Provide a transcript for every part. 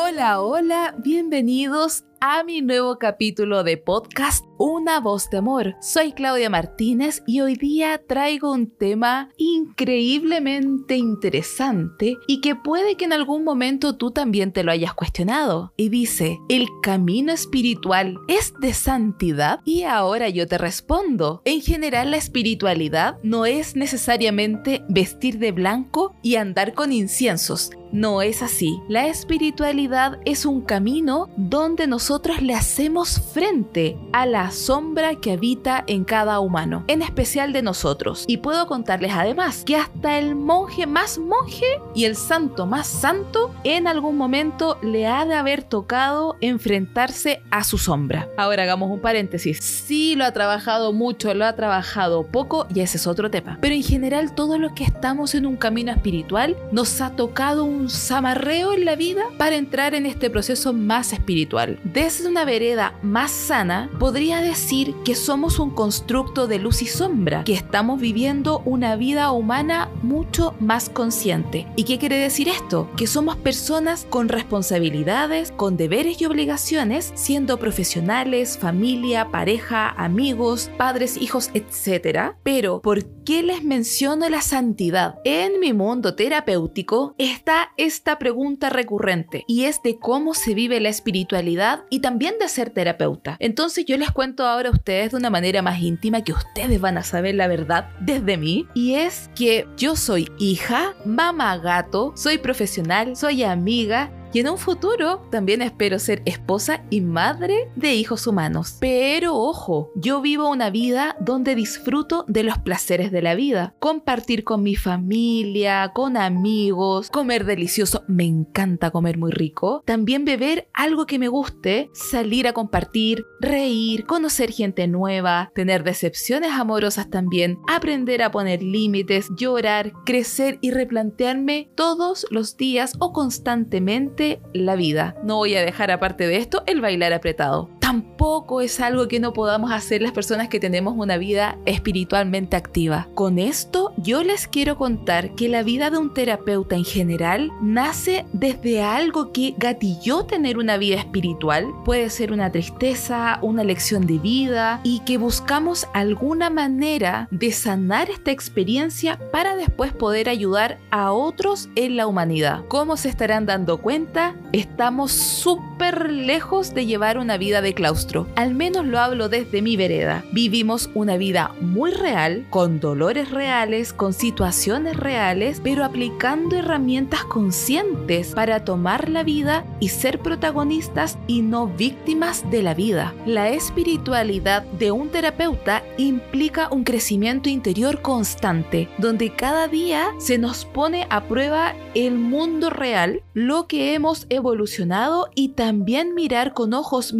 Hola, hola, bienvenidos a mi nuevo capítulo de podcast Una voz de amor. Soy Claudia Martínez y hoy día traigo un tema increíblemente interesante y que puede que en algún momento tú también te lo hayas cuestionado. Y dice, ¿el camino espiritual es de santidad? Y ahora yo te respondo, en general la espiritualidad no es necesariamente vestir de blanco y andar con inciensos. No es así. La espiritualidad es un camino donde nosotros le hacemos frente a la sombra que habita en cada humano, en especial de nosotros. Y puedo contarles además que hasta el monje más monje y el santo más santo en algún momento le ha de haber tocado enfrentarse a su sombra. Ahora hagamos un paréntesis. Si lo ha trabajado mucho, lo ha trabajado poco y ese es otro tema. Pero en general todos los que estamos en un camino espiritual nos ha tocado un zamarreo en la vida para entrar en este proceso más espiritual. Desde una vereda más sana, podría decir que somos un constructo de luz y sombra, que estamos viviendo una vida humana mucho más consciente. ¿Y qué quiere decir esto? Que somos personas con responsabilidades, con deberes y obligaciones, siendo profesionales, familia, pareja, amigos, padres, hijos, etc. Pero, ¿por qué les menciono la santidad? En mi mundo terapéutico está esta pregunta recurrente y es de cómo se vive la espiritualidad y también de ser terapeuta. Entonces yo les cuento ahora a ustedes de una manera más íntima que ustedes van a saber la verdad desde mí y es que yo soy hija, mamá gato, soy profesional, soy amiga y en un futuro también espero ser esposa y madre de hijos humanos. Pero ojo, yo vivo una vida donde disfruto de los placeres de la vida. Compartir con mi familia, con amigos, comer delicioso, me encanta comer muy rico. También beber algo que me guste, salir a compartir, reír, conocer gente nueva, tener decepciones amorosas también, aprender a poner límites, llorar, crecer y replantearme todos los días o constantemente la vida. No voy a dejar aparte de esto el bailar apretado tampoco es algo que no podamos hacer las personas que tenemos una vida espiritualmente activa. Con esto yo les quiero contar que la vida de un terapeuta en general nace desde algo que gatilló tener una vida espiritual. Puede ser una tristeza, una lección de vida y que buscamos alguna manera de sanar esta experiencia para después poder ayudar a otros en la humanidad. Como se estarán dando cuenta, estamos súper lejos de llevar una vida de claustro. Al menos lo hablo desde mi vereda. Vivimos una vida muy real, con dolores reales, con situaciones reales, pero aplicando herramientas conscientes para tomar la vida y ser protagonistas y no víctimas de la vida. La espiritualidad de un terapeuta implica un crecimiento interior constante, donde cada día se nos pone a prueba el mundo real, lo que hemos evolucionado y también mirar con ojos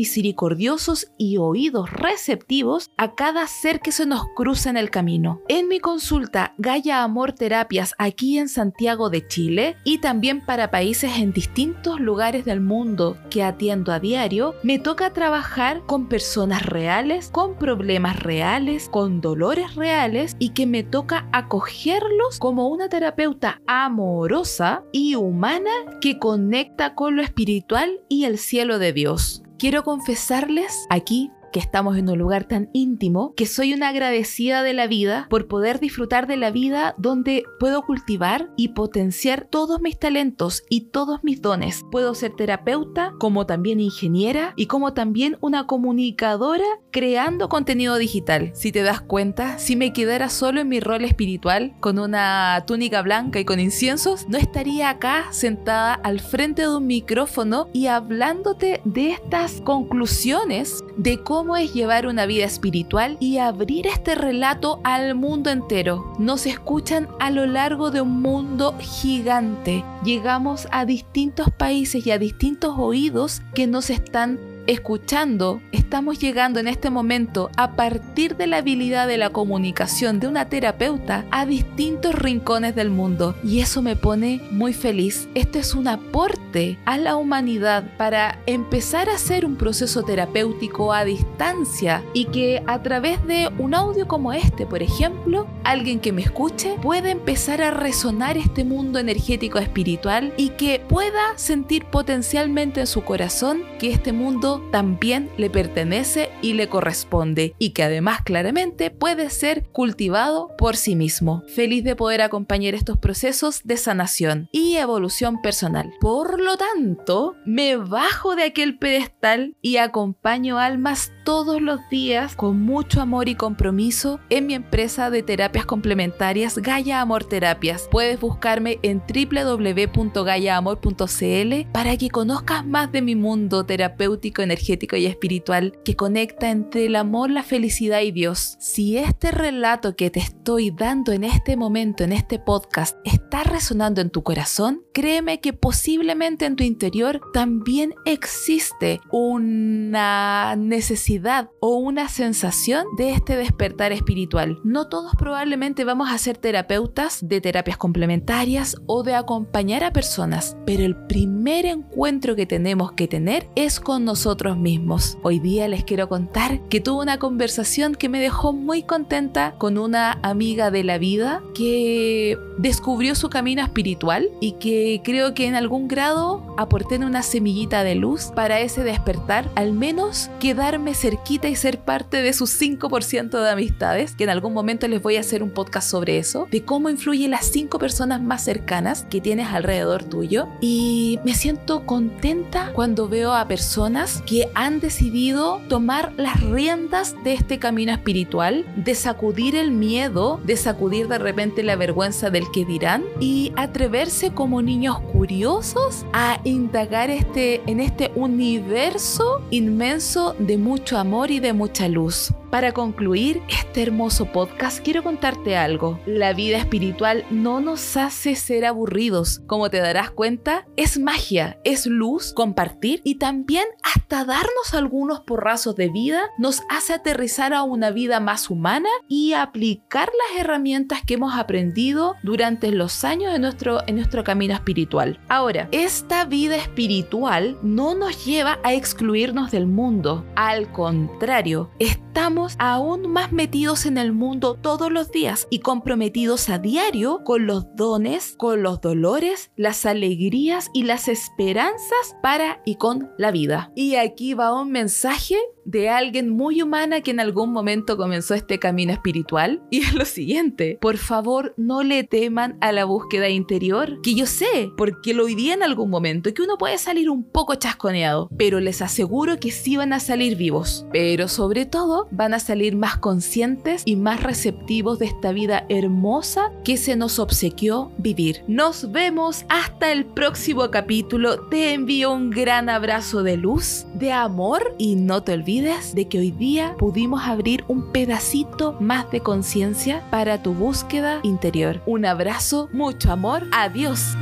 misericordiosos y oídos receptivos a cada ser que se nos cruza en el camino. En mi consulta Gaia Amor Terapias aquí en Santiago de Chile y también para países en distintos lugares del mundo que atiendo a diario, me toca trabajar con personas reales, con problemas reales, con dolores reales y que me toca acogerlos como una terapeuta amorosa y humana que conecta con lo espiritual y el cielo de Dios. Quiero confesarles aquí que estamos en un lugar tan íntimo, que soy una agradecida de la vida por poder disfrutar de la vida donde puedo cultivar y potenciar todos mis talentos y todos mis dones. Puedo ser terapeuta, como también ingeniera y como también una comunicadora creando contenido digital. Si te das cuenta, si me quedara solo en mi rol espiritual, con una túnica blanca y con inciensos, no estaría acá sentada al frente de un micrófono y hablándote de estas conclusiones de cómo es llevar una vida espiritual y abrir este relato al mundo entero. Nos escuchan a lo largo de un mundo gigante. Llegamos a distintos países y a distintos oídos que nos están escuchando, estamos llegando en este momento a partir de la habilidad de la comunicación de una terapeuta a distintos rincones del mundo. Y eso me pone muy feliz. Esto es un aporte a la humanidad para empezar a hacer un proceso terapéutico a distancia y que a través de un audio como este, por ejemplo, alguien que me escuche puede empezar a resonar este mundo energético espiritual y que pueda sentir potencialmente en su corazón que este mundo también le pertenece y le corresponde y que además claramente puede ser cultivado por sí mismo. Feliz de poder acompañar estos procesos de sanación y evolución personal. Por lo tanto, me bajo de aquel pedestal y acompaño almas todos los días con mucho amor y compromiso en mi empresa de terapias complementarias Gaia Amor Terapias. Puedes buscarme en www.gaiaamor.cl para que conozcas más de mi mundo terapéutico, energético y espiritual que conecta entre el amor, la felicidad y Dios. Si este relato que te estoy dando en este momento, en este podcast, está resonando en tu corazón, créeme que posiblemente en tu interior también existe una necesidad o una sensación de este despertar espiritual. No todos probablemente vamos a ser terapeutas de terapias complementarias o de acompañar a personas, pero el primer encuentro que tenemos que tener es con nosotros mismos. Hoy día les quiero contar que tuve una conversación que me dejó muy contenta con una amiga de la vida que descubrió su camino espiritual y que creo que en algún grado aporté una semillita de luz para ese despertar, al menos quedarme cerquita y ser parte de sus 5% de amistades, que en algún momento les voy a hacer un podcast sobre eso, de cómo influye las 5 personas más cercanas que tienes alrededor tuyo. Y me siento contenta cuando veo a personas que han decidido tomar las riendas de este camino espiritual, de sacudir el miedo, de sacudir de repente la vergüenza del que dirán y atreverse como niños curiosos a indagar este, en este universo inmenso de mucho amor y de mucha luz. Para concluir este hermoso podcast, quiero contarte algo. La vida espiritual no nos hace ser aburridos. Como te darás cuenta, es magia, es luz, compartir y también hasta darnos algunos porrazos de vida nos hace aterrizar a una vida más humana y aplicar las herramientas que hemos aprendido durante los años de nuestro, en nuestro camino espiritual. Ahora, esta vida espiritual no nos lleva a excluirnos del mundo. Al contrario, estamos aún más metidos en el mundo todos los días y comprometidos a diario con los dones, con los dolores, las alegrías y las esperanzas para y con la vida. Y aquí va un mensaje de alguien muy humana que en algún momento comenzó este camino espiritual. Y es lo siguiente, por favor no le teman a la búsqueda interior, que yo sé, porque lo viví en algún momento, que uno puede salir un poco chasconeado, pero les aseguro que sí van a salir vivos, pero sobre todo van a salir más conscientes y más receptivos de esta vida hermosa que se nos obsequió vivir. Nos vemos hasta el próximo capítulo, te envío un gran abrazo de luz, de amor y no te de que hoy día pudimos abrir un pedacito más de conciencia para tu búsqueda interior. Un abrazo, mucho amor, adiós.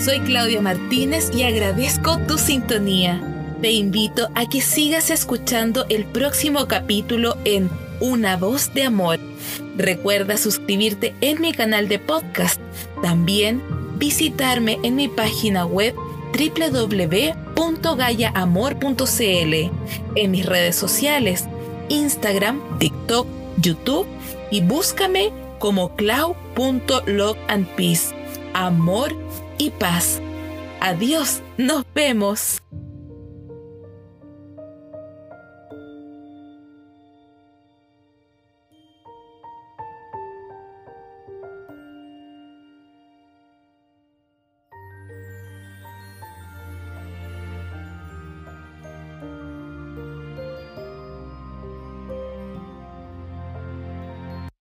Soy Claudia Martínez y agradezco tu sintonía. Te invito a que sigas escuchando el próximo capítulo en Una voz de amor. Recuerda suscribirte en mi canal de podcast. También visitarme en mi página web www.gayaamor.cl, en mis redes sociales, Instagram, TikTok, YouTube y búscame como clau.logandpeace. Amor y paz. Adiós, nos vemos.